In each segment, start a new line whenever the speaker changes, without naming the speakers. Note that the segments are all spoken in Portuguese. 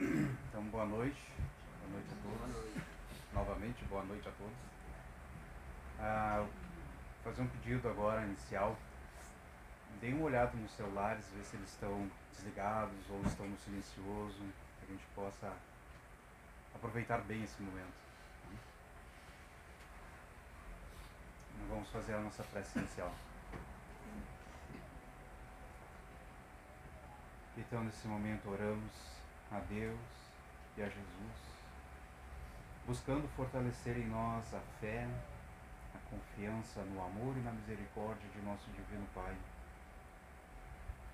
Então, boa noite. Boa noite a todos. Boa. Novamente, boa noite a todos. Ah, fazer um pedido agora inicial. Deem uma olhada nos celulares, ver se eles estão desligados ou estão no silencioso, para que a gente possa aproveitar bem esse momento. Vamos fazer a nossa prece inicial. Então, nesse momento, oramos a Deus e a Jesus, buscando fortalecer em nós a fé, a confiança no amor e na misericórdia de nosso Divino Pai.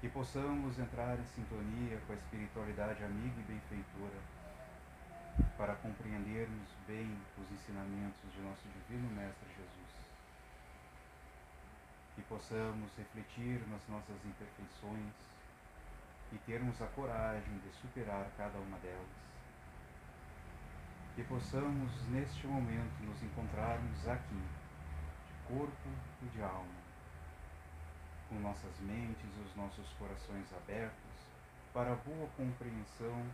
Que possamos entrar em sintonia com a espiritualidade amiga e benfeitora, para compreendermos bem os ensinamentos de nosso Divino Mestre Jesus. Que possamos refletir nas nossas imperfeições e termos a coragem de superar cada uma delas. Que possamos, neste momento, nos encontrarmos aqui, de corpo e de alma, com nossas mentes e os nossos corações abertos para a boa compreensão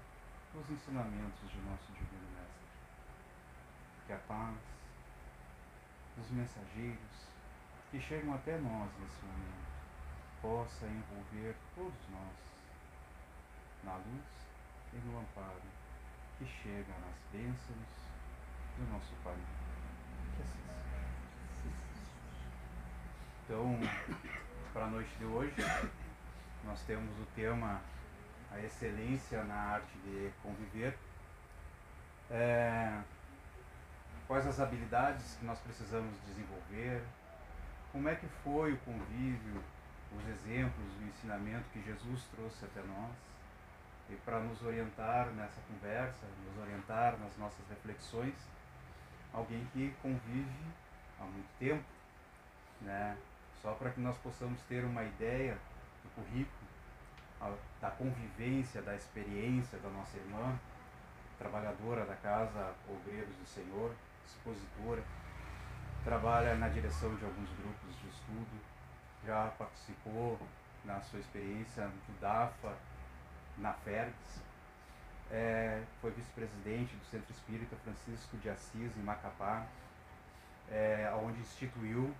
dos ensinamentos de nosso Divino Mestre. Que a paz dos mensageiros que chegam até nós nesse momento possa envolver todos nós na luz e no amparo que chega nas bênçãos do nosso Pai. Que assim seja. Então, para a noite de hoje, nós temos o tema A Excelência na Arte de Conviver. É, quais as habilidades que nós precisamos desenvolver, como é que foi o convívio, os exemplos, o ensinamento que Jesus trouxe até nós e para nos orientar nessa conversa, nos orientar nas nossas reflexões, alguém que convive há muito tempo, né? Só para que nós possamos ter uma ideia do currículo, da convivência, da experiência da nossa irmã, trabalhadora da casa Obreiros do Senhor, expositora, trabalha na direção de alguns grupos de estudo, já participou na sua experiência do DAFA, na FERGS, é, foi vice-presidente do Centro Espírita Francisco de Assis, em Macapá, é, onde instituiu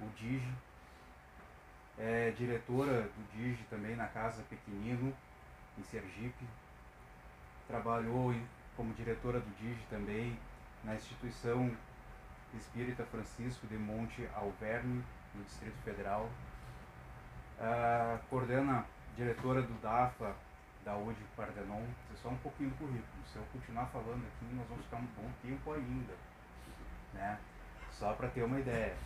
o DIGI, é, diretora do DIGI também na Casa Pequenino, em Sergipe, trabalhou como diretora do DIGI também na instituição Espírita Francisco de Monte Alverne, no Distrito Federal, uh, coordena diretora do DAFA da UD Pardenon, é só um pouquinho do currículo. Se eu continuar falando aqui, nós vamos ficar um bom tempo ainda. Né? Só para ter uma ideia.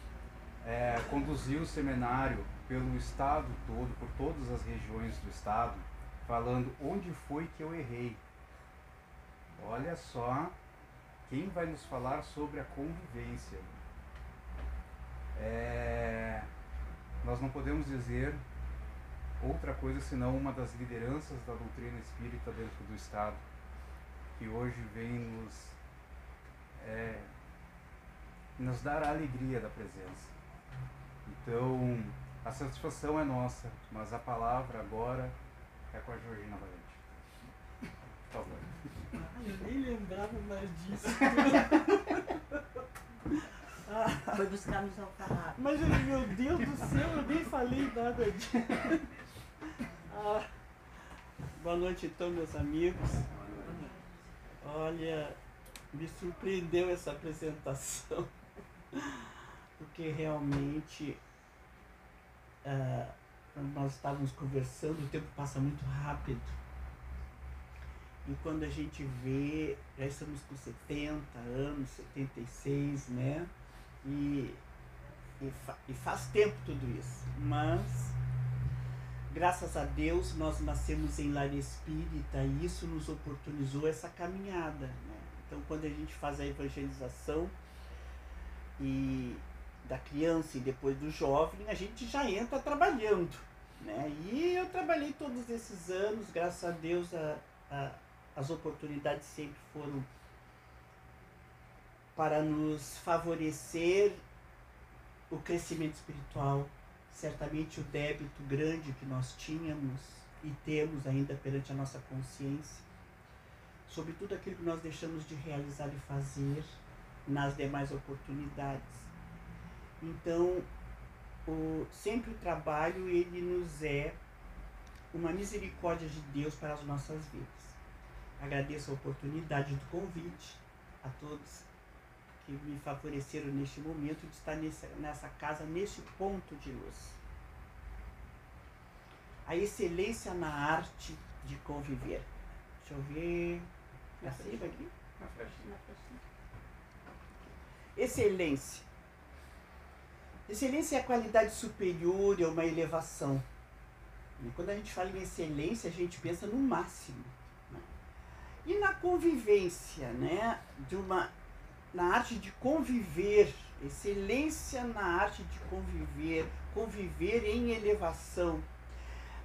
É, conduziu o seminário pelo estado todo, por todas as regiões do estado, falando onde foi que eu errei. Olha só quem vai nos falar sobre a convivência. É, nós não podemos dizer outra coisa senão uma das lideranças da doutrina espírita dentro do Estado, que hoje vem nos, é, nos dar a alegria da presença. Então, a satisfação é nossa, mas a palavra agora é com a Georgina Valente. Por favor.
Ah, eu nem lembrava mais disso.
Foi buscar nos alfarrabos.
Mas, meu Deus do céu, eu nem falei nada disso. Ah, boa noite então, meus amigos. Olha, me surpreendeu essa apresentação, porque realmente uh, nós estávamos conversando, o tempo passa muito rápido. E quando a gente vê, já estamos com 70 anos, 76, né? E, e, fa e faz tempo tudo isso. Mas graças a Deus, nós nascemos em lar espírita e isso nos oportunizou essa caminhada. Né? Então, quando a gente faz a evangelização e da criança e depois do jovem, a gente já entra trabalhando. Né? E eu trabalhei todos esses anos, graças a Deus, a, a, as oportunidades sempre foram para nos favorecer o crescimento espiritual, certamente o débito grande que nós tínhamos e temos ainda perante a nossa consciência sobre tudo aquilo que nós deixamos de realizar e fazer nas demais oportunidades. Então, o, sempre o trabalho ele nos é uma misericórdia de Deus para as nossas vidas. Agradeço a oportunidade do convite a todos que me favoreceram neste momento de estar nessa, nessa casa, neste ponto de luz. A excelência na arte de conviver. Deixa eu ver.
Na
Acima aqui.
Na.
Na.
Excelência. Excelência é a qualidade superior, é uma elevação. E quando a gente fala em excelência, a gente pensa no máximo. né? E na convivência, né? De uma, na arte de conviver, excelência na arte de conviver, conviver em elevação,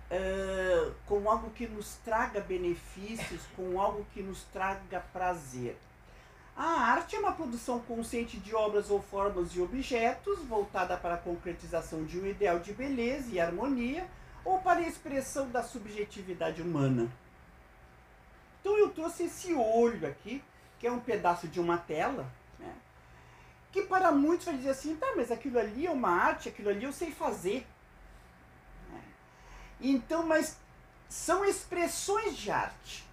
ah, com algo que nos traga benefícios, com algo que nos traga prazer. A arte é uma produção consciente de obras ou formas de objetos, voltada para a concretização de um ideal de beleza e harmonia, ou para a expressão da subjetividade humana. Então eu trouxe esse olho aqui, que é um pedaço de uma tela, né? que para muitos vai dizer assim, tá, mas aquilo ali é uma arte, aquilo ali eu sei fazer. né? Então, mas são expressões de arte.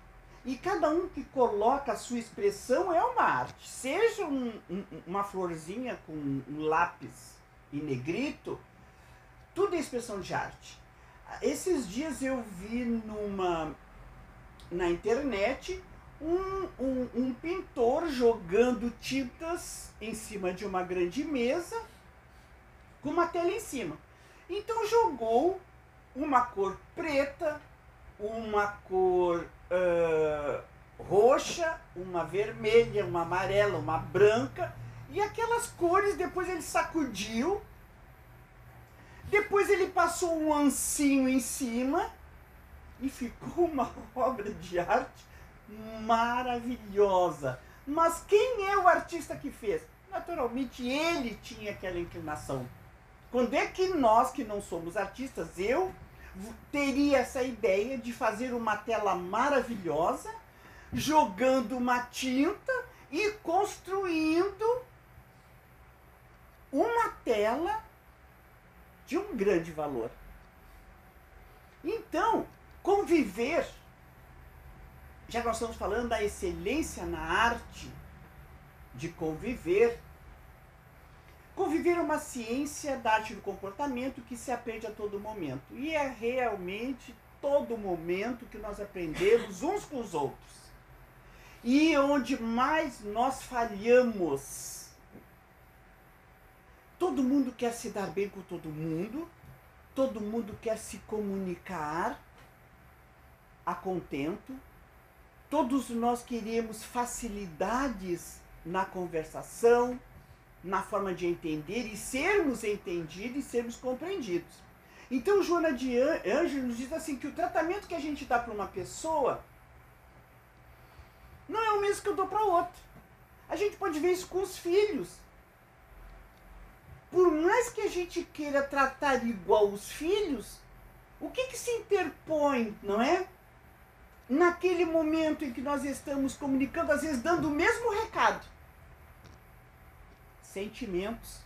E cada um que coloca a sua expressão é uma arte. Seja um- um- uma florzinha com um lápis e negrito, tudo é expressão de arte. Esses dias eu vi numa na internet um, um, um pintor jogando tintas em cima de uma grande mesa com uma tela em cima. Então jogou uma cor preta, uma cor ah, roxa, uma vermelha, uma amarela, uma branca, e aquelas cores depois ele sacudiu, depois ele passou um ancinho em cima e ficou uma obra de arte maravilhosa. Mas quem é o artista que fez? Naturalmente ele tinha aquela inclinação. Quando é que nós que não somos artistas, eu teria essa ideia de fazer uma tela maravilhosa, jogando uma tinta e construindo uma tela de um grande valor. Então, conviver, já que nós estamos falando da excelência na arte de conviver, conviver é uma ciência da arte do comportamento que se aprende a todo momento. E é realmente todo momento que nós aprendemos uns com os outros. E onde mais nós falhamos. Todo mundo quer se dar bem com todo mundo, todo mundo quer se comunicar a contento, todos nós queremos facilidades na conversação, na forma de entender e sermos entendidos e sermos compreendidos. Então, Joana de An- Ângelo nos diz assim que o tratamento que a gente dá para uma pessoa não é o mesmo que eu dou para outra. A gente pode ver isso com os filhos. Por mais que a gente queira tratar igual os filhos, o que, que se interpõe, não é? Naquele momento em que nós estamos comunicando, às vezes dando o mesmo recado. Sentimentos.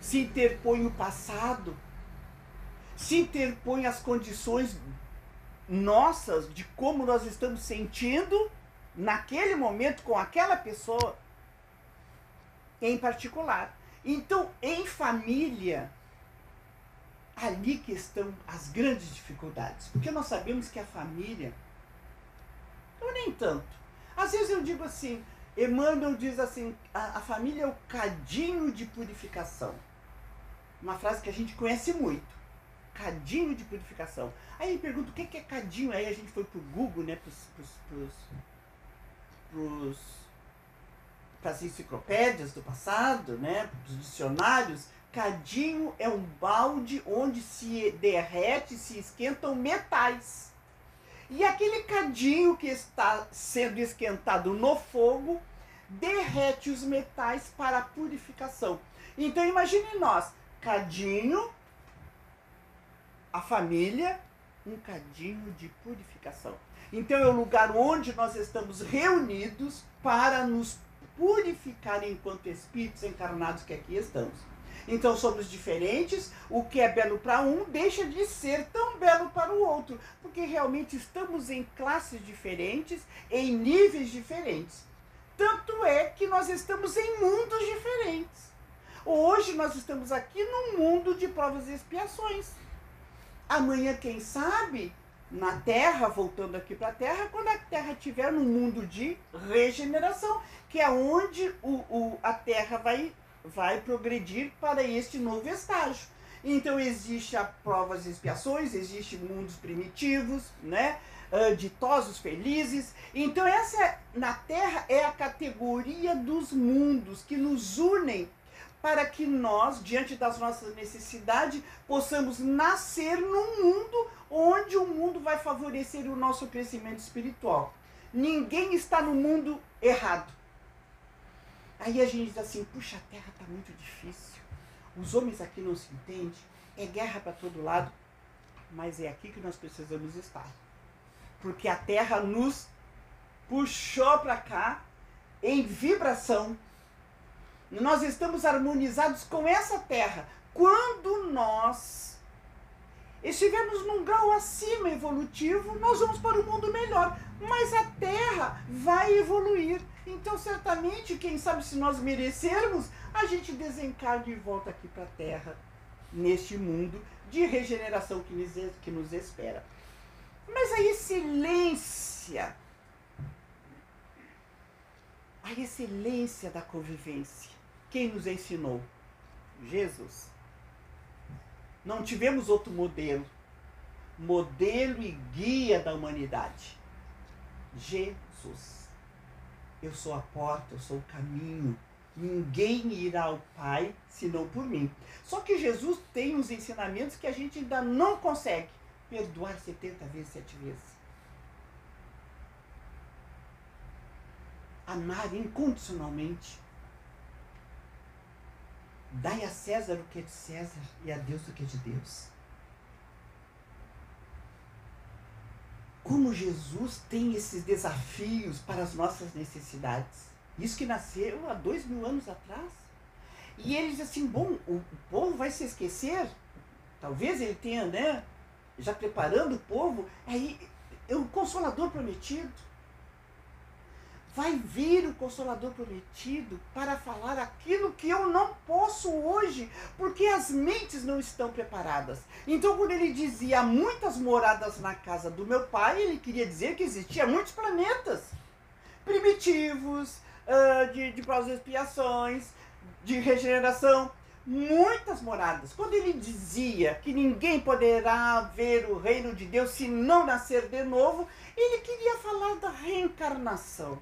Se interpõe o passado. Se interpõe as condições nossas de como nós estamos sentindo naquele momento com aquela pessoa em particular. Então, em família, ali que estão as grandes dificuldades. Porque nós sabemos que a família, ou nem tanto. Às vezes eu digo assim, Emmanuel diz assim, a, a família é o cadinho de purificação. Uma frase que a gente conhece muito. Cadinho de purificação. Aí pergunta o que é cadinho. Aí a gente foi pro Google, né? Pros, pros, pros, pros, pras enciclopédias do passado, né? Pros dicionários. Cadinho é um balde onde se derrete, se esquentam metais. E aquele cadinho que está sendo esquentado no fogo derrete os metais para a purificação. Então imagine nós, cadinho, a família, um cadinho de purificação. Então é o lugar onde nós estamos reunidos para nos purificar enquanto espíritos encarnados que aqui estamos. Então somos diferentes, o que é belo para um deixa de ser tão belo para o outro, porque realmente estamos em classes diferentes, em níveis diferentes. Tanto é que nós estamos em mundos diferentes. Hoje nós estamos aqui num mundo de provas e expiações. Amanhã, quem sabe, na Terra, voltando aqui para a Terra, quando a Terra estiver no mundo de regeneração, que é onde o, o, a Terra vai, vai progredir para este novo estágio. Então existe a provas e expiações, existe mundos primitivos, né? Uh, ditosos, felizes. Então essa na Terra é a categoria dos mundos que nos unem para que nós, diante das nossas necessidades, possamos nascer num mundo onde o mundo vai favorecer o nosso crescimento espiritual. Ninguém está no mundo errado. Aí a gente diz assim: puxa, a terra está muito difícil. Os homens aqui não se entendem. É guerra para todo lado. Mas é aqui que nós precisamos estar. Porque a terra nos puxou para cá em vibração nós estamos harmonizados com essa terra. Quando nós estivermos num grau acima evolutivo, nós vamos para um mundo melhor. Mas a terra vai evoluir. Então, certamente, quem sabe se nós merecermos, a gente desencarna e volta aqui para a terra, neste mundo de regeneração que nos, que nos espera. Mas a excelência, a excelência da convivência quem nos ensinou? Jesus. Não tivemos outro modelo. Modelo e guia da humanidade. Jesus. Eu sou a porta, eu sou o caminho. Ninguém irá ao Pai senão por mim. Só que Jesus tem uns ensinamentos que a gente ainda não consegue perdoar 70 vezes, 7 vezes. Amar incondicionalmente Dai a César o que é de César e a Deus o que é de Deus. Como Jesus tem esses desafios para as nossas necessidades. Isso que nasceu há dois mil anos atrás. E ele diz assim: bom, o povo vai se esquecer. Talvez ele tenha, né? Já preparando o povo. Aí, é o consolador prometido vai vir o Consolador prometido para falar aquilo que eu não posso hoje, porque as mentes não estão preparadas. Então, quando ele dizia muitas moradas na casa do meu pai, ele queria dizer que existia muitos planetas primitivos, uh, de, de provas expiações, de regeneração, muitas moradas. Quando ele dizia que ninguém poderá ver o reino de Deus se não nascer de novo, ele queria falar da reencarnação.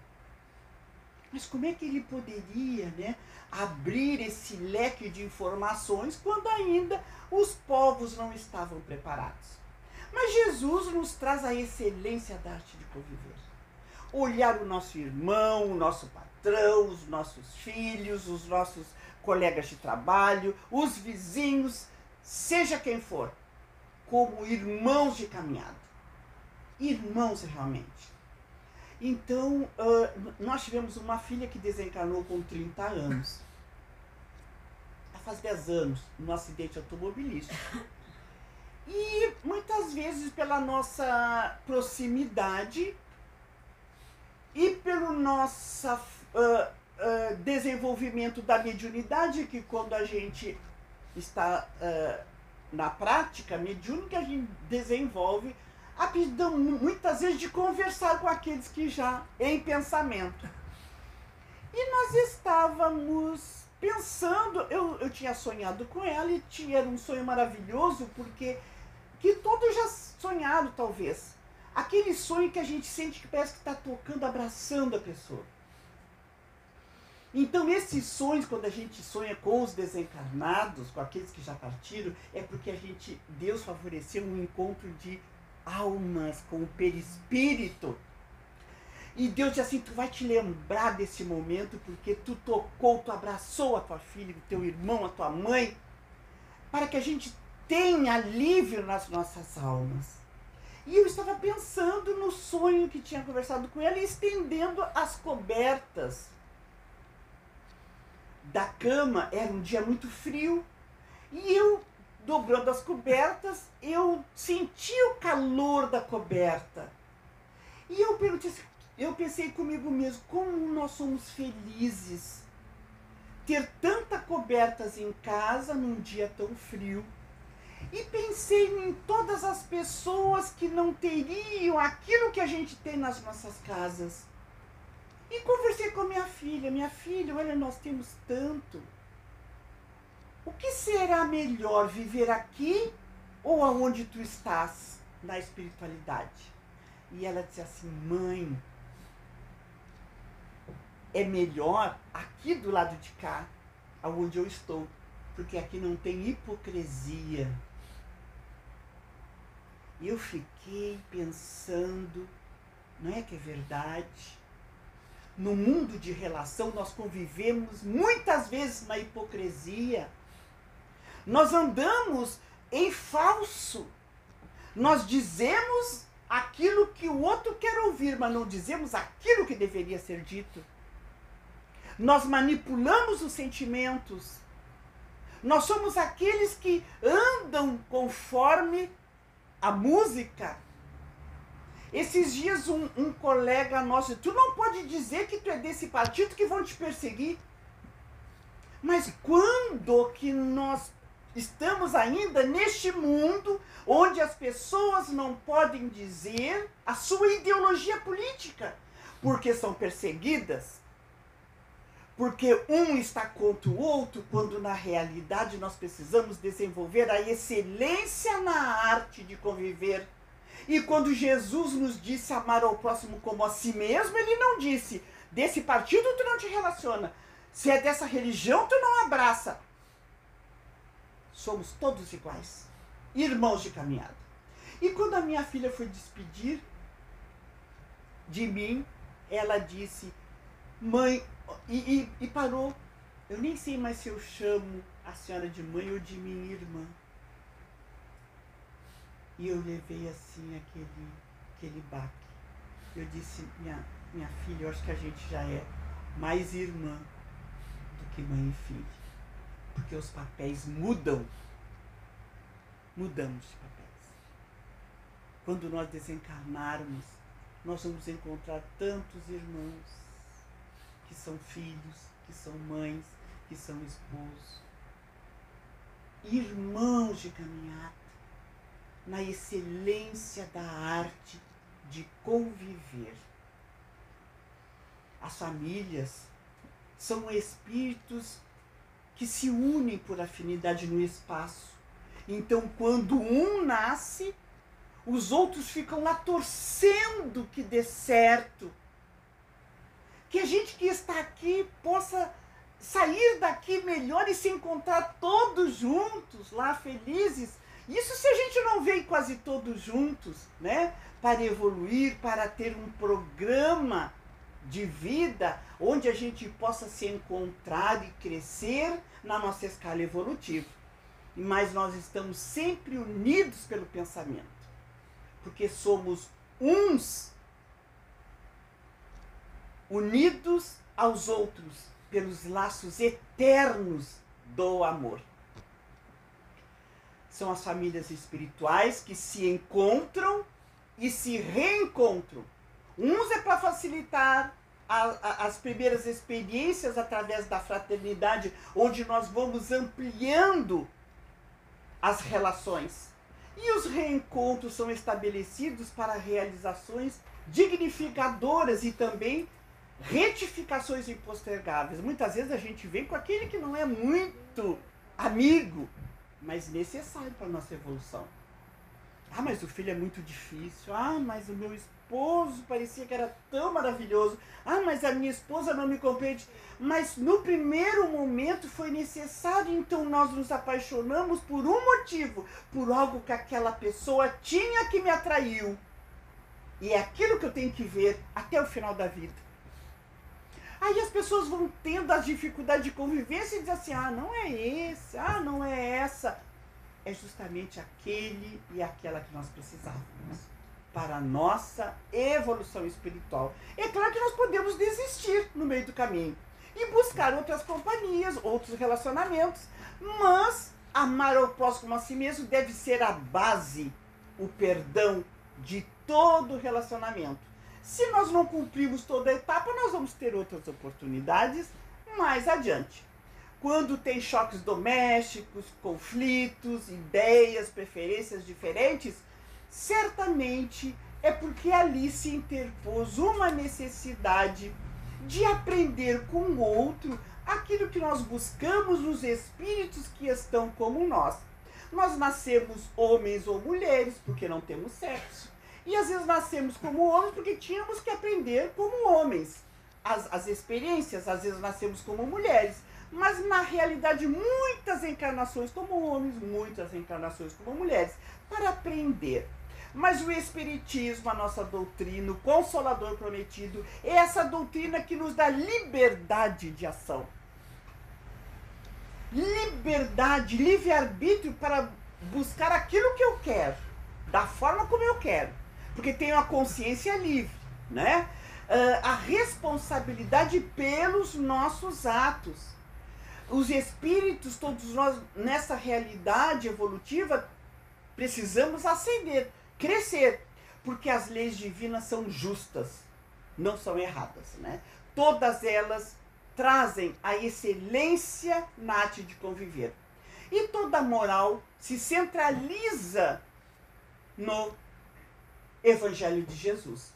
Mas como é que ele poderia né, abrir esse leque de informações quando ainda os povos não estavam preparados? Mas Jesus nos traz a excelência da arte de conviver. Olhar o nosso irmão, o nosso patrão, os nossos filhos, os nossos colegas de trabalho, os vizinhos, seja quem for, como irmãos de caminhada. Irmãos realmente. Então, uh, nós tivemos uma filha que desencarnou com 30 anos. Ela faz 10 anos, num acidente automobilístico. E muitas vezes, pela nossa proximidade e pelo nosso uh, uh, desenvolvimento da mediunidade, que quando a gente está na prática mediúnica, a gente desenvolve aptidão muitas vezes de conversar com aqueles que já em pensamento. E nós estávamos pensando, eu, eu tinha sonhado com ela e tinha, um sonho maravilhoso, porque que todos já sonharam talvez. Aquele sonho que a gente sente que parece que está tocando, abraçando a pessoa. Então, esses sonhos, quando a gente sonha com os desencarnados, com aqueles que já partiram, é porque a gente, Deus favoreceu um encontro de almas, com o perispírito. E Deus diz assim: tu vai te lembrar desse momento porque tu tocou, tu abraçou a tua filha, o teu irmão, a tua mãe, para que a gente tenha alívio nas nossas almas. E eu estava pensando no sonho que tinha conversado com ela e estendendo as cobertas da cama. Era um dia muito frio. E eu, dobrando as cobertas, eu senti o calor da coberta. E eu perguntei, eu pensei comigo mesmo, como nós somos felizes ter tanta cobertas em casa num dia tão frio. E pensei em todas as pessoas que não teriam aquilo que a gente tem nas nossas casas. E conversei com a minha filha. Minha filha, olha, nós temos tanto. O que será melhor, viver aqui ou aonde tu estás na espiritualidade? E ela disse assim: Mãe, é melhor aqui do lado de cá, aonde eu estou, porque aqui não tem hipocrisia. Eu fiquei pensando, não é que é verdade? No mundo de relação, nós convivemos muitas vezes na hipocrisia. Nós andamos em falso. Nós dizemos aquilo que o outro quer ouvir, mas não dizemos aquilo que deveria ser dito. Nós manipulamos os sentimentos. Nós somos aqueles que andam conforme a música. Esses dias um, um colega nosso, tu não pode dizer que tu é desse partido que vão te perseguir. Mas quando que nós estamos ainda neste mundo onde as pessoas não podem dizer a sua ideologia política, porque são perseguidas? Porque um está contra o outro, quando na realidade nós precisamos desenvolver a excelência na arte de conviver. E quando Jesus nos disse amar ao próximo como a si mesmo, ele não disse: desse partido tu não te relaciona, se é dessa religião tu não abraça. Somos todos iguais, irmãos de caminhada. E quando a minha filha foi despedir de mim, ela disse: Mãe, e, e, e parou. Eu nem sei mais se eu chamo a senhora de mãe ou de minha irmã. E eu levei assim aquele, aquele baque. Eu disse, minha, minha filha, eu acho que a gente já é mais irmã do que mãe e filha. Porque os papéis mudam. Mudamos de papéis. Quando nós desencarnarmos, nós vamos encontrar tantos irmãos que são filhos, que são mães, que são esposos. Irmãos de caminhada, na excelência da arte de conviver. As famílias são espíritos que se unem por afinidade no espaço. Então, quando um nasce, os outros ficam lá torcendo que dê certo, que a gente que está aqui possa sair daqui melhor e se encontrar todos juntos lá felizes. Isso se a gente não vem quase todos juntos, né? Para evoluir, para ter um programa de vida onde a gente possa se encontrar e crescer na nossa escala evolutiva. Mas nós estamos sempre unidos pelo pensamento, porque somos uns unidos aos outros pelos laços eternos do amor. São as famílias espirituais que se encontram e se reencontram. Uns é para facilitar a, a, as primeiras experiências através da fraternidade, onde nós vamos ampliando as relações. E os reencontros são estabelecidos para realizações dignificadoras e também retificações impostergáveis. Muitas vezes a gente vem com aquele que não é muito amigo, mas necessário para a nossa evolução. Ah, mas o filho é muito difícil. Ah, mas o meu esposo parecia que era tão maravilhoso. Ah, mas a minha esposa não me compreende. Mas no primeiro momento foi necessário, então nós nos apaixonamos por um motivo, por algo que aquela pessoa tinha que me atraiu. E é aquilo que eu tenho que ver até o final da vida. Aí as pessoas vão tendo as dificuldades de convivência e dizem assim: ah, não é esse, ah, não é essa. É justamente aquele e aquela que nós precisávamos. para a nossa evolução espiritual. É claro que nós podemos desistir no meio do caminho e buscar outras companhias, outros relacionamentos, mas amar ao próximo a si mesmo deve ser a base, o perdão de todo relacionamento. Se nós não cumprirmos toda a etapa, nós vamos ter outras oportunidades mais adiante. Quando tem choques domésticos, conflitos, ideias, preferências diferentes, certamente é porque ali se interpôs uma necessidade de aprender com o outro aquilo que nós buscamos nos espíritos que estão como nós. Nós nascemos homens ou mulheres porque não temos sexo. E às vezes nascemos como homens porque tínhamos que aprender como homens. As, as experiências, às vezes nascemos como mulheres. Mas na realidade, muitas encarnações como homens, muitas encarnações como mulheres, para aprender. Mas o Espiritismo, a nossa doutrina, o Consolador Prometido, é essa doutrina que nos dá liberdade de ação. Liberdade, livre-arbítrio para buscar aquilo que eu quero, da forma como eu quero. Porque tenho a consciência livre, né? Uh, a responsabilidade pelos nossos atos. Os espíritos, todos nós, nessa realidade evolutiva, precisamos ascender crescer, porque as leis divinas são justas, não são erradas, né? Todas elas trazem a excelência na arte de conviver. E toda moral se centraliza no Evangelho de Jesus,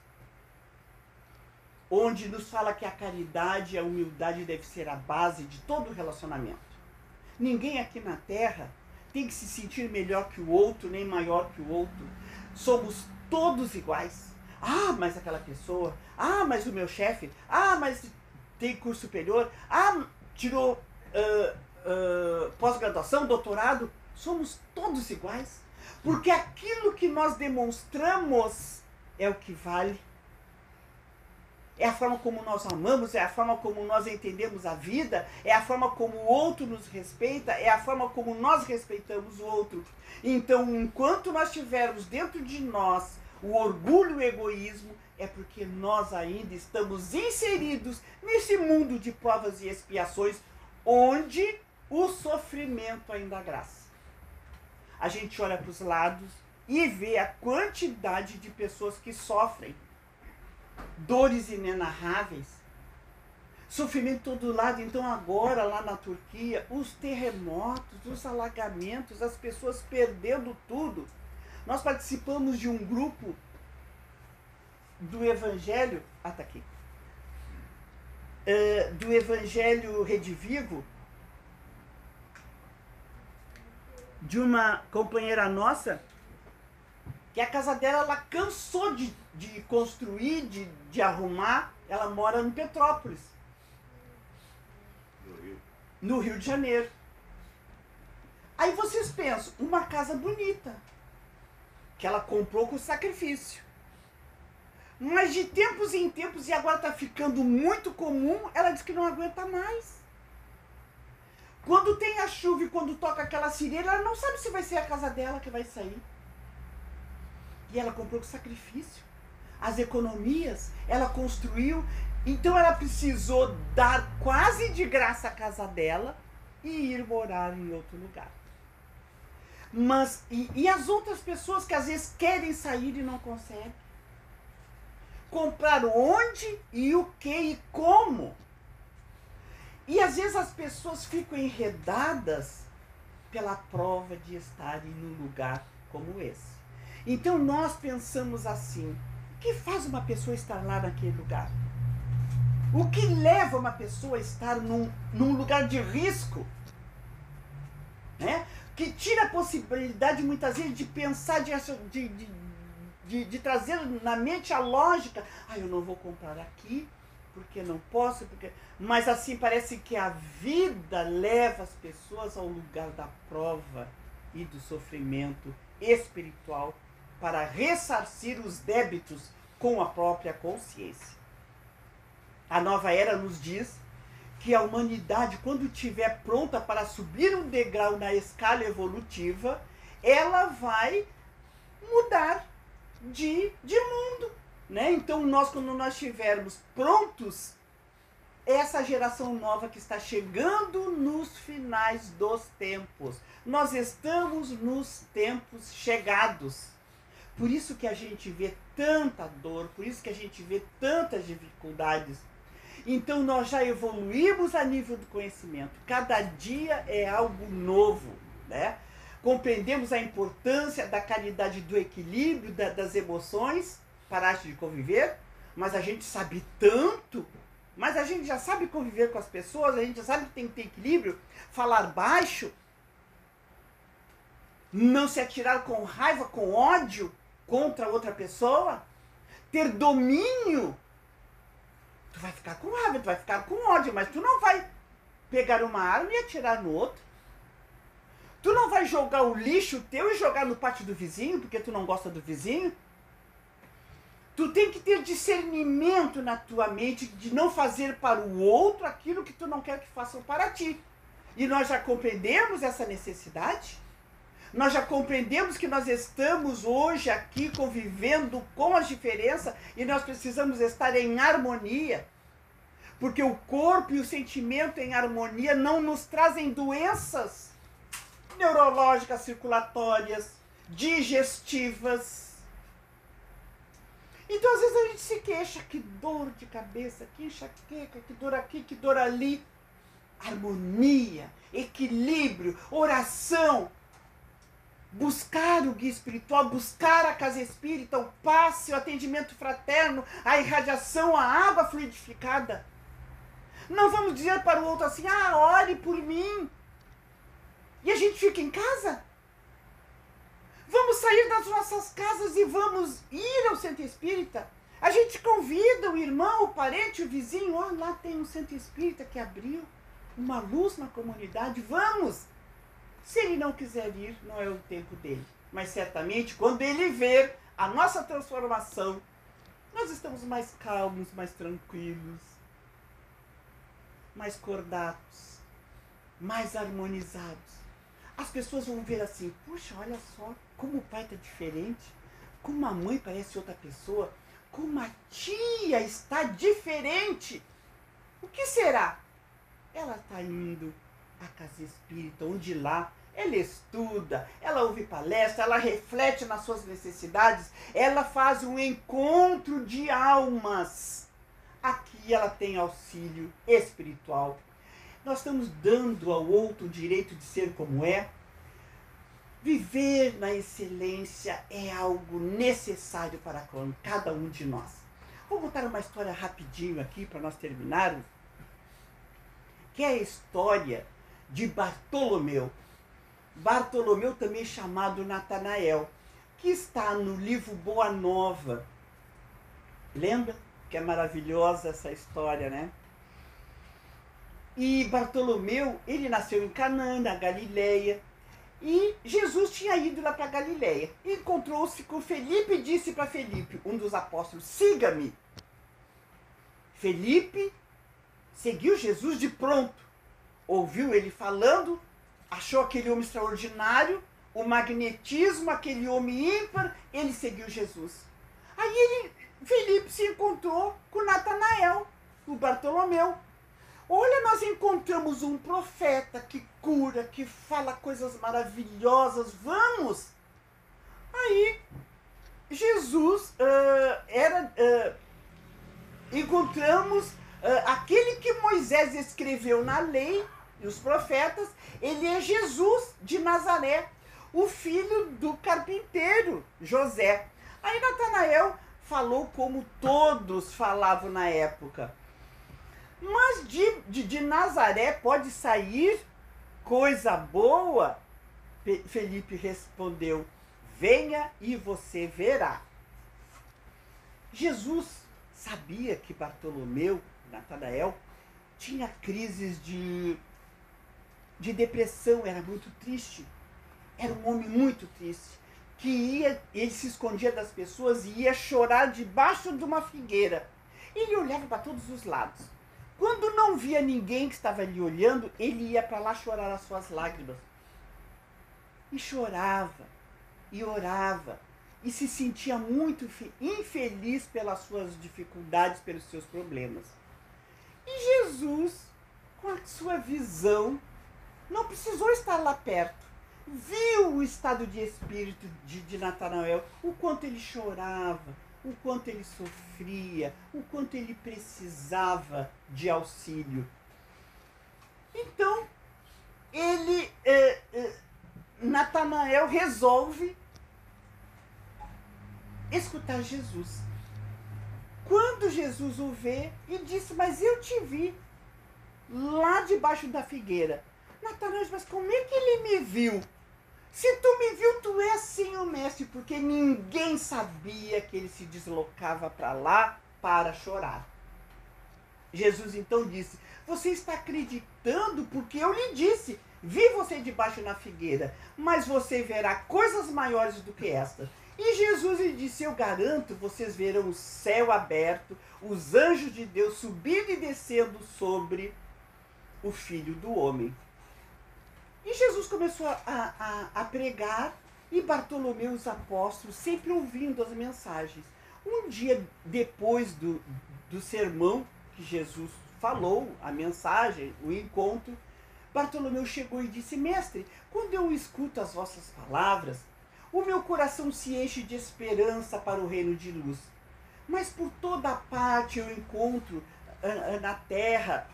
onde nos fala que a caridade e a humildade deve ser a base de todo relacionamento. Ninguém aqui na Terra tem que se sentir melhor que o outro, nem maior que o outro somos todos iguais. Ah, mas aquela pessoa. Ah, mas o meu chefe. Ah, mas tem curso superior. Ah, tirou uh, uh, pós-graduação, doutorado. Somos todos iguais. Porque aquilo que nós demonstramos é o que vale. É a forma como nós amamos, é a forma como nós entendemos a vida, é a forma como o outro nos respeita, é a forma como nós respeitamos o outro. Então, enquanto nós tivermos dentro de nós o orgulho e o egoísmo, é porque nós ainda estamos inseridos nesse mundo de provas e expiações, onde o sofrimento ainda graça. A gente olha para os lados e vê a quantidade de pessoas que sofrem dores inenarráveis, sofrimento todo lado. Então, agora, lá na Turquia, os terremotos, os alagamentos, as pessoas perdendo tudo. Nós participamos de um grupo do Evangelho. Ah, tá aqui. Uh, do Evangelho Redivivo, de uma companheira nossa que a casa dela ela cansou de, de construir, de, de arrumar. Ela mora em Petrópolis. No Rio. No Rio de Janeiro. Aí vocês pensam, uma casa bonita, que ela comprou com sacrifício. Mas de tempos em tempos, e agora está ficando muito comum, ela diz que não aguenta mais. Quando tem a chuva e quando toca aquela sirene, ela não sabe se vai ser a casa dela que vai sair. E ela comprou com sacrifício. As economias, ela construiu. Então ela precisou dar quase de graça a casa dela e ir morar em outro lugar. Mas, e, e as outras pessoas que às vezes querem sair e não conseguem? Comprar onde e o que e como? E às vezes as pessoas ficam enredadas pela prova de estarem num lugar como esse. Então nós pensamos assim: o que faz uma pessoa estar lá naquele lugar? O que leva uma pessoa a estar num, num lugar de risco? Né? Que tira a possibilidade muitas vezes de pensar, de, de, de, de, trazer na mente a lógica: ah, eu não vou comprar aqui, porque não posso, porque. Mas assim parece que a vida leva as pessoas ao lugar da prova e do sofrimento espiritual para ressarcir os débitos com a própria consciência. A nova era nos diz que a humanidade, quando estiver pronta para subir um degrau na escala evolutiva, ela vai mudar de, de mundo. Né? Então, nós, quando nós estivermos prontos, essa geração nova que está chegando nos finais dos tempos. Nós estamos nos tempos chegados. Por isso que a gente vê tanta dor, por isso que a gente vê tantas dificuldades. Então nós já evoluímos a nível do conhecimento. Cada dia é algo novo, né? Compreendemos a importância da caridade do equilíbrio da, das emoções para a arte de conviver, mas a gente sabe tanto, mas a gente já sabe conviver com as pessoas, a gente já sabe que tem que ter equilíbrio, falar baixo, não se atirar com raiva, com ódio contra outra pessoa, ter domínio. Tu vai ficar com raiva, tu vai ficar com ódio, mas tu não vai pegar uma arma e atirar no outro. Tu não vai jogar o lixo teu e jogar no pátio do vizinho, porque tu não gosta do vizinho. Tu tem que ter discernimento na tua mente de não fazer para o outro aquilo que tu não quer que façam para ti. E nós já compreendemos essa necessidade? Nós já compreendemos que nós estamos hoje aqui convivendo com as diferenças e nós precisamos estar em harmonia. Porque o corpo e o sentimento em harmonia não nos trazem doenças neurológicas, circulatórias, digestivas. Então, às vezes, a gente se queixa, que dor de cabeça, que enxaqueca, que dor aqui, que dor ali. Harmonia, equilíbrio, oração, buscar o guia espiritual, buscar a casa espírita, o passe, o atendimento fraterno, a irradiação, a água fluidificada. Não vamos dizer para o outro assim, ah, ore por mim. E a gente fica em casa? Vamos sair das nossas casas e vamos ir ao centro espírita? A gente convida o irmão, o parente, o vizinho, ó, oh, lá tem um centro espírita que abriu uma luz na comunidade, vamos! Se ele não quiser ir, não é o tempo dele. Mas certamente, quando ele ver a nossa transformação, nós estamos mais calmos, mais tranquilos, mais cordatos, mais harmonizados. As pessoas vão ver assim: puxa, olha só como o pai está diferente, como a mãe parece outra pessoa, como a tia está diferente. O que será? Ela está indo a casa espírita, onde lá ela estuda, ela ouve palestra, ela reflete nas suas necessidades, ela faz um encontro de almas. Aqui ela tem auxílio espiritual. Nós estamos dando ao outro o direito de ser como é. Viver na excelência é algo necessário para cada um de nós. Vou contar uma história rapidinho aqui para nós terminarmos, que é a história de Bartolomeu. Bartolomeu, também chamado Natanael, que está no livro Boa Nova. Lembra? Que é maravilhosa essa história, né? E Bartolomeu, ele nasceu em Canaã, na Galileia, e Jesus tinha ido lá para Galileia. Encontrou-se com Felipe e disse para Felipe, um dos apóstolos: "Siga-me". Felipe seguiu Jesus de pronto ouviu ele falando, achou aquele homem extraordinário, o magnetismo, aquele homem ímpar, ele seguiu Jesus. Aí ele, Felipe se encontrou com Natanael, o Bartolomeu. Olha, nós encontramos um profeta que cura, que fala coisas maravilhosas. Vamos! Aí, Jesus uh, era. Uh, encontramos uh, aquele que Moisés escreveu na lei, e os profetas, ele é Jesus de Nazaré, o filho do carpinteiro José. Aí Natanael falou como todos falavam na época. Mas de, de, de Nazaré pode sair coisa boa? Felipe respondeu: Venha e você verá. Jesus sabia que Bartolomeu, Natanael, tinha crises de de depressão, era muito triste. Era um homem muito triste. Que ia, ele se escondia das pessoas e ia chorar debaixo de uma figueira. Ele olhava para todos os lados. Quando não via ninguém que estava ali olhando, ele ia para lá chorar as suas lágrimas. E chorava, e orava, e se sentia muito infeliz pelas suas dificuldades, pelos seus problemas. E Jesus, com a sua visão, não precisou estar lá perto. Viu o estado de espírito de, de Natanael, o quanto ele chorava, o quanto ele sofria, o quanto ele precisava de auxílio. Então, ele, eh, eh, Natanael resolve escutar Jesus. Quando Jesus o vê e disse, mas eu te vi lá debaixo da figueira. Natanael, mas como é que ele me viu? Se tu me viu, tu és sim o mestre, porque ninguém sabia que ele se deslocava para lá para chorar. Jesus então disse: Você está acreditando porque eu lhe disse: Vi você debaixo na figueira, mas você verá coisas maiores do que esta. E Jesus lhe disse: Eu garanto, vocês verão o céu aberto, os anjos de Deus subindo e descendo sobre o filho do homem. E Jesus começou a, a, a pregar e Bartolomeu os apóstolos sempre ouvindo as mensagens. Um dia depois do, do sermão que Jesus falou, a mensagem, o encontro, Bartolomeu chegou e disse: Mestre, quando eu escuto as vossas palavras, o meu coração se enche de esperança para o reino de luz. Mas por toda parte eu encontro uh, uh, na terra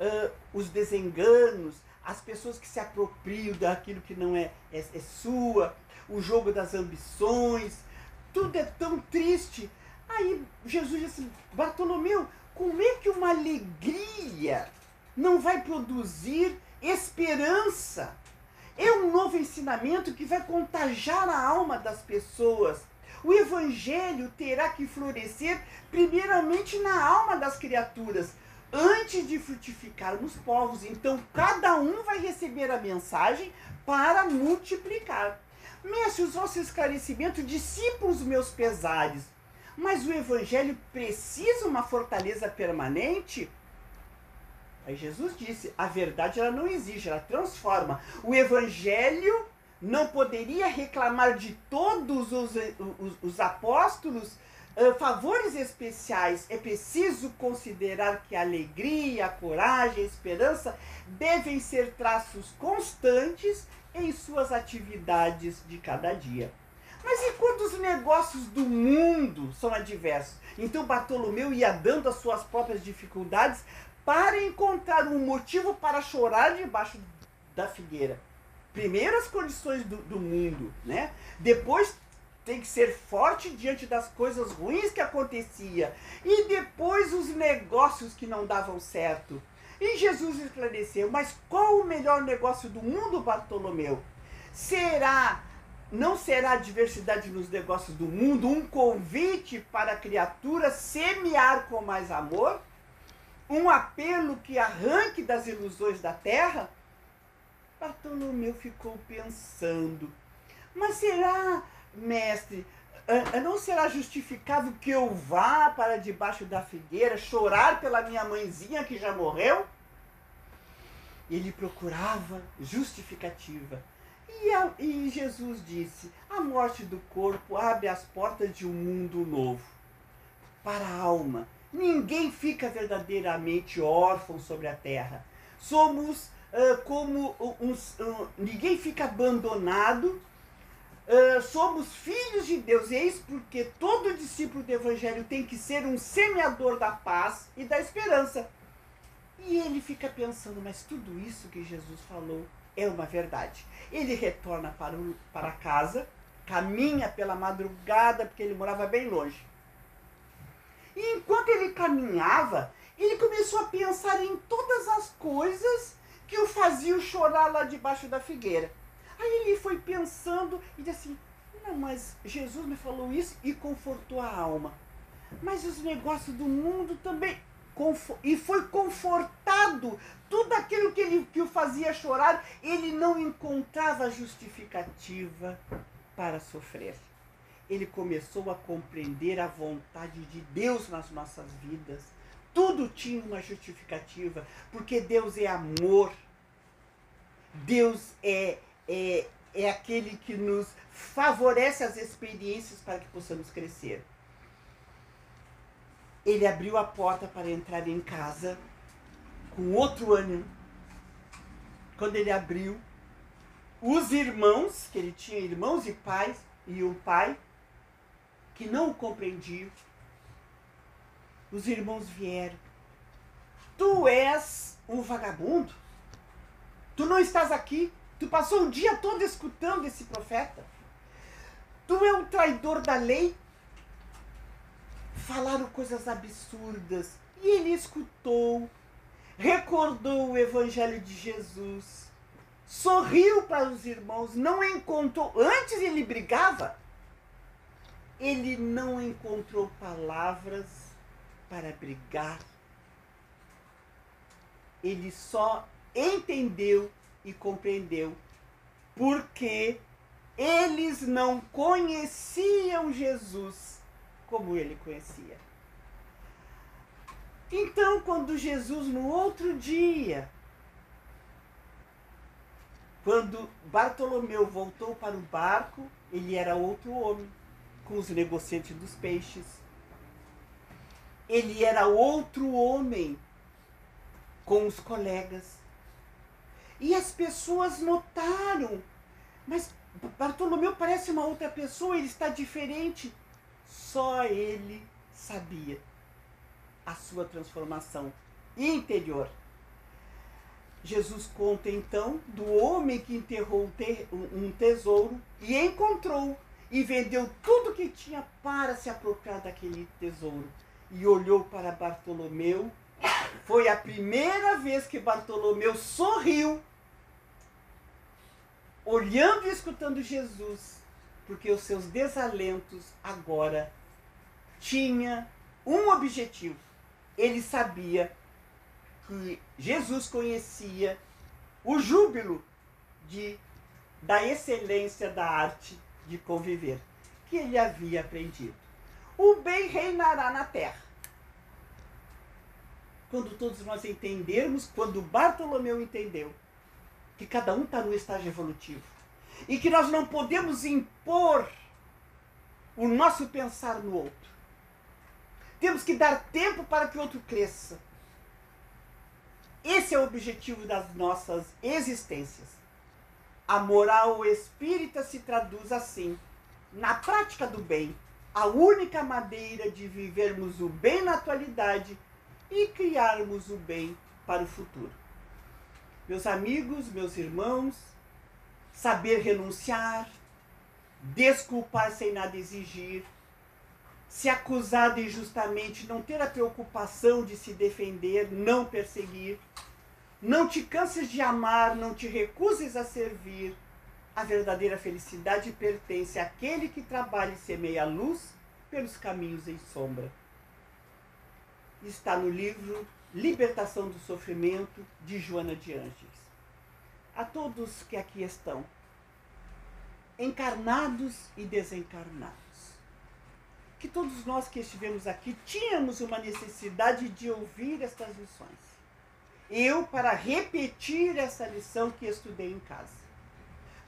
uh, os desenganos, as pessoas que se apropriam daquilo que não é, é, é sua, o jogo das ambições, tudo é tão triste. Aí Jesus disse, Bartolomeu, como é que uma alegria não vai produzir esperança? É um novo ensinamento que vai contagiar a alma das pessoas. O evangelho terá que florescer primeiramente na alma das criaturas, antes de frutificar nos povos. Então, cada um vai receber a mensagem para multiplicar. Mestre, os vossos esclarecimentos dissipam os meus pesares. Mas o evangelho precisa uma fortaleza permanente? Aí Jesus disse: a verdade ela não exige, ela transforma. O evangelho não poderia reclamar de todos os, os, os apóstolos uh, favores especiais. É preciso considerar que a alegria, a coragem, a esperança devem ser traços constantes em suas atividades de cada dia. Mas e quando os negócios do mundo são adversos? Então Bartolomeu ia dando as suas próprias dificuldades para encontrar um motivo para chorar debaixo da figueira. Primeiro as condições do, do mundo, né? Depois tem que ser forte diante das coisas ruins que acontecia e depois os negócios que não davam certo. E Jesus esclareceu: mas qual o melhor negócio do mundo, Bartolomeu? Será não será a diversidade nos negócios do mundo um convite para a criatura semear com mais amor? um apelo que arranque das ilusões da terra? Bartolomeu ficou pensando. Mas será, mestre, não será justificável que eu vá para debaixo da figueira chorar pela minha mãezinha que já morreu? Ele procurava justificativa. E, a, e Jesus disse: a morte do corpo abre as portas de um mundo novo para a alma Ninguém fica verdadeiramente órfão sobre a terra. Somos uh, como uns. Uh, ninguém fica abandonado. Uh, somos filhos de Deus. E eis porque todo discípulo do Evangelho tem que ser um semeador da paz e da esperança. E ele fica pensando, mas tudo isso que Jesus falou é uma verdade. Ele retorna para, o, para casa, caminha pela madrugada, porque ele morava bem longe e enquanto ele caminhava, ele começou a pensar em todas as coisas que o faziam chorar lá debaixo da figueira. Aí ele foi pensando e disse assim: Não, mas Jesus me falou isso e confortou a alma. Mas os negócios do mundo também. E foi confortado. Tudo aquilo que, ele, que o fazia chorar, ele não encontrava justificativa para sofrer ele começou a compreender a vontade de Deus nas nossas vidas. Tudo tinha uma justificativa, porque Deus é amor. Deus é, é é aquele que nos favorece as experiências para que possamos crescer. Ele abriu a porta para entrar em casa com outro ânimo. Quando ele abriu, os irmãos, que ele tinha irmãos e pais, e um pai que não o compreendiam, os irmãos vieram. Tu és um vagabundo? Tu não estás aqui? Tu passou o dia todo escutando esse profeta? Tu é um traidor da lei? Falaram coisas absurdas. E ele escutou, recordou o evangelho de Jesus, sorriu para os irmãos, não encontrou. Antes ele brigava. Ele não encontrou palavras para brigar. Ele só entendeu e compreendeu porque eles não conheciam Jesus como ele conhecia. Então, quando Jesus, no outro dia, quando Bartolomeu voltou para o barco, ele era outro homem, com os negociantes dos peixes. Ele era outro homem com os colegas. E as pessoas notaram, mas Bartolomeu parece uma outra pessoa, ele está diferente. Só ele sabia a sua transformação interior. Jesus conta então do homem que enterrou um tesouro e encontrou e vendeu tudo que tinha para se apropriar daquele tesouro. E olhou para Bartolomeu. Foi a primeira vez que Bartolomeu sorriu, olhando e escutando Jesus, porque os seus desalentos agora tinha um objetivo. Ele sabia que Jesus conhecia o júbilo de, da excelência da arte de conviver, que ele havia aprendido. O bem reinará na terra. Quando todos nós entendermos, quando Bartolomeu entendeu, que cada um está no estágio evolutivo e que nós não podemos impor o nosso pensar no outro. Temos que dar tempo para que o outro cresça. Esse é o objetivo das nossas existências. A moral espírita se traduz assim: na prática do bem, a única maneira de vivermos o bem na atualidade e criarmos o bem para o futuro. Meus amigos, meus irmãos, saber renunciar, desculpar sem nada exigir, se acusado injustamente, não ter a preocupação de se defender, não perseguir. Não te canses de amar, não te recuses a servir. A verdadeira felicidade pertence àquele que trabalha e semeia a luz pelos caminhos em sombra. Está no livro Libertação do Sofrimento, de Joana de Ângeles. A todos que aqui estão, encarnados e desencarnados que todos nós que estivemos aqui tínhamos uma necessidade de ouvir estas lições. Eu, para repetir essa lição que estudei em casa,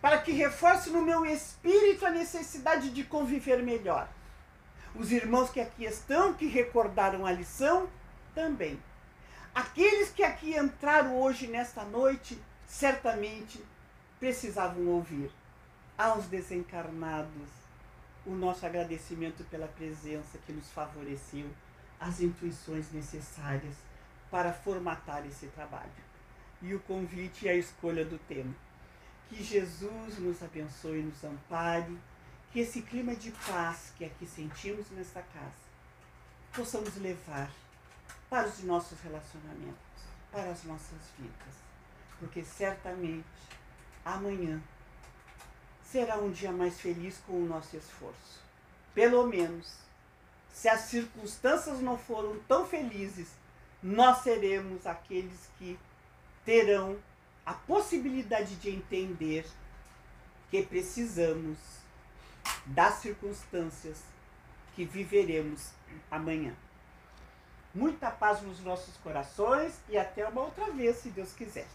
para que reforce no meu espírito a necessidade de conviver melhor. Os irmãos que aqui estão, que recordaram a lição, também. Aqueles que aqui entraram hoje, nesta noite, certamente precisavam ouvir. Aos desencarnados, o nosso agradecimento pela presença que nos favoreceu, as intuições necessárias para formatar esse trabalho. E o convite e a escolha do tema. Que Jesus nos abençoe nos ampare, que esse clima de paz que aqui sentimos nesta casa possamos levar para os nossos relacionamentos, para as nossas vidas, porque certamente amanhã será um dia mais feliz com o nosso esforço. Pelo menos, se as circunstâncias não foram tão felizes, nós seremos aqueles que terão a possibilidade de entender que precisamos das circunstâncias que viveremos amanhã. Muita paz nos nossos corações e até uma outra vez, se Deus quiser.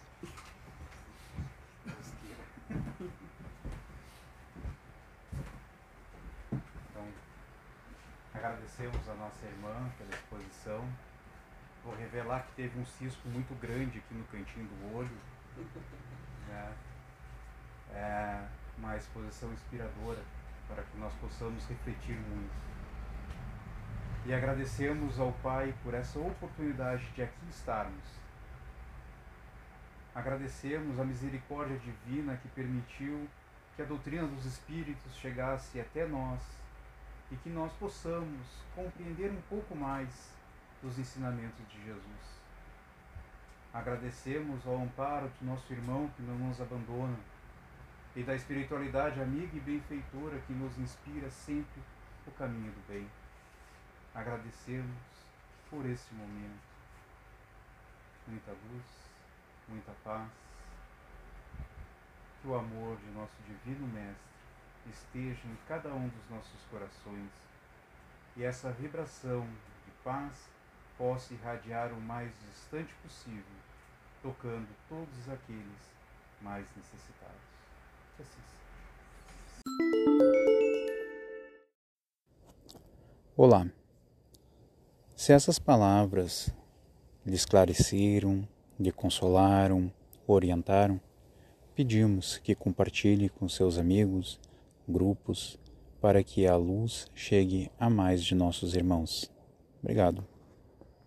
Então, agradecemos a nossa irmã pela exposição. Vou revelar que teve um cisco muito grande aqui no cantinho do olho. Né? É uma exposição inspiradora para que nós possamos refletir muito. E agradecemos ao Pai por essa oportunidade de aqui estarmos. Agradecemos a misericórdia divina que permitiu que a doutrina dos Espíritos chegasse até nós e que nós possamos compreender um pouco mais dos ensinamentos de Jesus. Agradecemos ao amparo do nosso irmão que não nos abandona e da espiritualidade amiga e benfeitora que nos inspira sempre o caminho do bem. Agradecemos por esse momento. Muita luz, muita paz. Que o amor de nosso Divino Mestre esteja em cada um dos nossos corações e essa vibração de paz possa irradiar o mais distante possível, tocando todos aqueles mais necessitados. Que assim
Olá. Se essas palavras lhe esclareceram, lhe consolaram, orientaram, pedimos que compartilhe com seus amigos grupos, para que a luz chegue a mais de nossos irmãos. Obrigado.